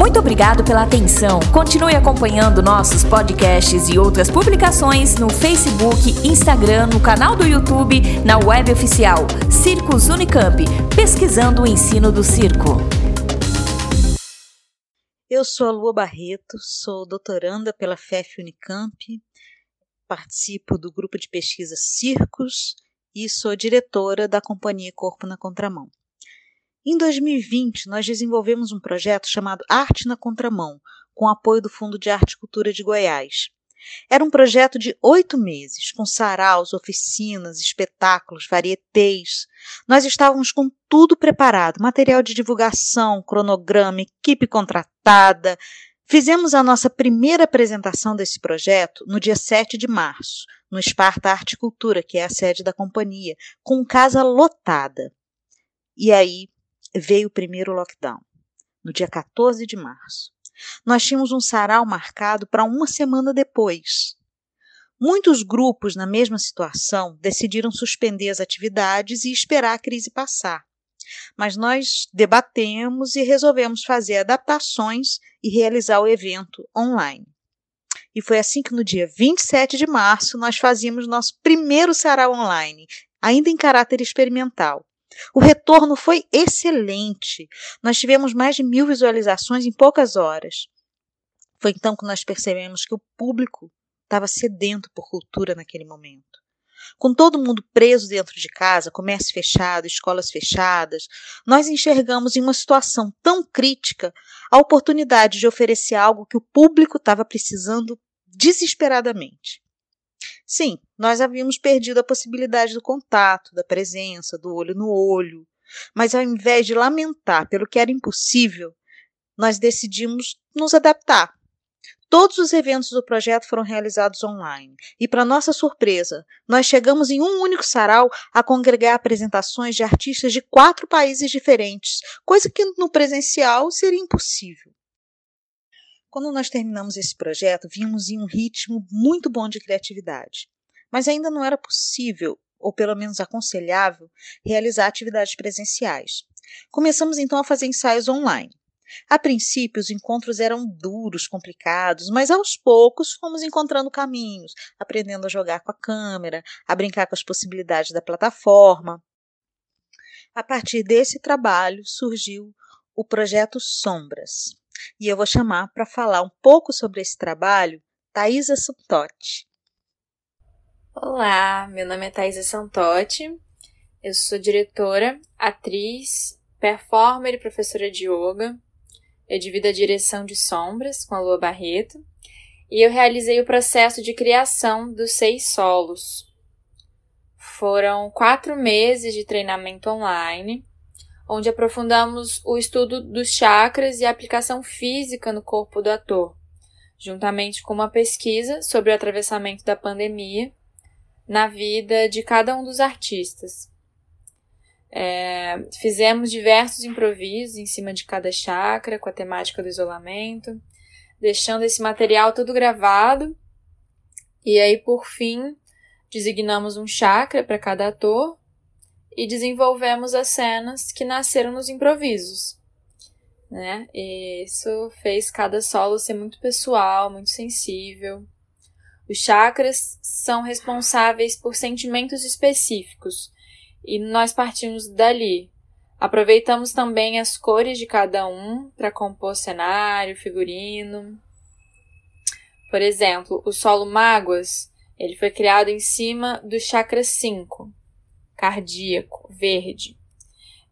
Muito obrigado pela atenção. Continue acompanhando nossos podcasts e outras publicações no Facebook, Instagram, no canal do YouTube, na web oficial Circos Unicamp, pesquisando o ensino do circo. Eu sou a Lua Barreto, sou doutoranda pela FEF Unicamp, participo do grupo de pesquisa Circos e sou diretora da companhia Corpo na Contramão. Em 2020, nós desenvolvemos um projeto chamado Arte na Contramão, com apoio do Fundo de Arte e Cultura de Goiás. Era um projeto de oito meses, com saraus, oficinas, espetáculos, varietês. Nós estávamos com tudo preparado: material de divulgação, cronograma, equipe contratada. Fizemos a nossa primeira apresentação desse projeto no dia 7 de março, no Esparta Arte e Cultura, que é a sede da companhia, com casa lotada. E aí veio o primeiro lockdown, no dia 14 de março. Nós tínhamos um sarau marcado para uma semana depois. Muitos grupos na mesma situação decidiram suspender as atividades e esperar a crise passar. Mas nós debatemos e resolvemos fazer adaptações e realizar o evento online. E foi assim que no dia 27 de março nós fazíamos nosso primeiro sarau online, ainda em caráter experimental. O retorno foi excelente. Nós tivemos mais de mil visualizações em poucas horas. Foi então que nós percebemos que o público estava sedento por cultura naquele momento. Com todo mundo preso dentro de casa, comércio fechado, escolas fechadas, nós enxergamos em uma situação tão crítica a oportunidade de oferecer algo que o público estava precisando desesperadamente. Sim, nós havíamos perdido a possibilidade do contato, da presença, do olho no olho, mas ao invés de lamentar pelo que era impossível, nós decidimos nos adaptar Todos os eventos do projeto foram realizados online. E, para nossa surpresa, nós chegamos em um único sarau a congregar apresentações de artistas de quatro países diferentes, coisa que no presencial seria impossível. Quando nós terminamos esse projeto, vimos em um ritmo muito bom de criatividade. Mas ainda não era possível, ou pelo menos aconselhável, realizar atividades presenciais. Começamos então a fazer ensaios online. A princípio, os encontros eram duros, complicados, mas aos poucos fomos encontrando caminhos, aprendendo a jogar com a câmera, a brincar com as possibilidades da plataforma. A partir desse trabalho surgiu o projeto Sombras. E eu vou chamar para falar um pouco sobre esse trabalho Thaisa Santotti. Olá, meu nome é Thaisa Santotti, eu sou diretora, atriz, performer e professora de yoga. Eu divido a direção de sombras com a Lua Barreto e eu realizei o processo de criação dos seis solos. Foram quatro meses de treinamento online, onde aprofundamos o estudo dos chakras e a aplicação física no corpo do ator, juntamente com uma pesquisa sobre o atravessamento da pandemia na vida de cada um dos artistas. É, fizemos diversos improvisos em cima de cada chakra, com a temática do isolamento, deixando esse material todo gravado. E aí, por fim, designamos um chakra para cada ator e desenvolvemos as cenas que nasceram nos improvisos. Né? E isso fez cada solo ser muito pessoal, muito sensível. Os chakras são responsáveis por sentimentos específicos e nós partimos dali. Aproveitamos também as cores de cada um para compor cenário, figurino. Por exemplo, o solo Mágoas, ele foi criado em cima do chakra 5, cardíaco, verde.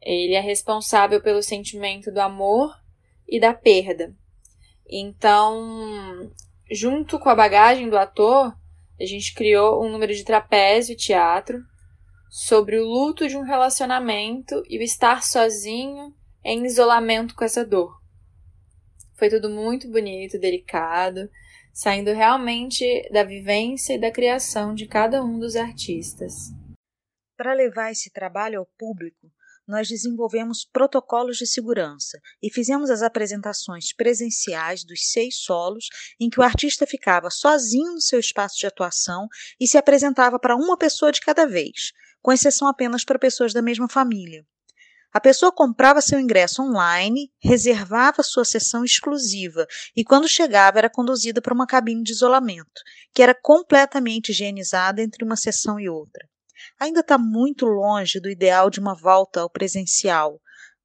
Ele é responsável pelo sentimento do amor e da perda. Então, junto com a bagagem do ator, a gente criou um número de trapézio teatro sobre o luto de um relacionamento e o estar sozinho em isolamento com essa dor. Foi tudo muito bonito, delicado, saindo realmente da vivência e da criação de cada um dos artistas. Para levar esse trabalho ao público, nós desenvolvemos protocolos de segurança e fizemos as apresentações presenciais dos seis solos, em que o artista ficava sozinho no seu espaço de atuação e se apresentava para uma pessoa de cada vez, com exceção apenas para pessoas da mesma família. A pessoa comprava seu ingresso online, reservava sua sessão exclusiva e, quando chegava, era conduzida para uma cabine de isolamento, que era completamente higienizada entre uma sessão e outra. Ainda está muito longe do ideal de uma volta ao presencial,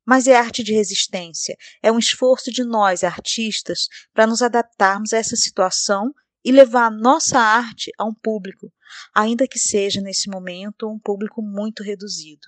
mas é arte de resistência, é um esforço de nós, artistas, para nos adaptarmos a essa situação e levar a nossa arte a um público, ainda que seja nesse momento um público muito reduzido.